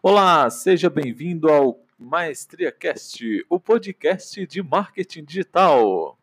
Olá, seja bem-vindo ao Maestria Cast, o podcast de marketing digital.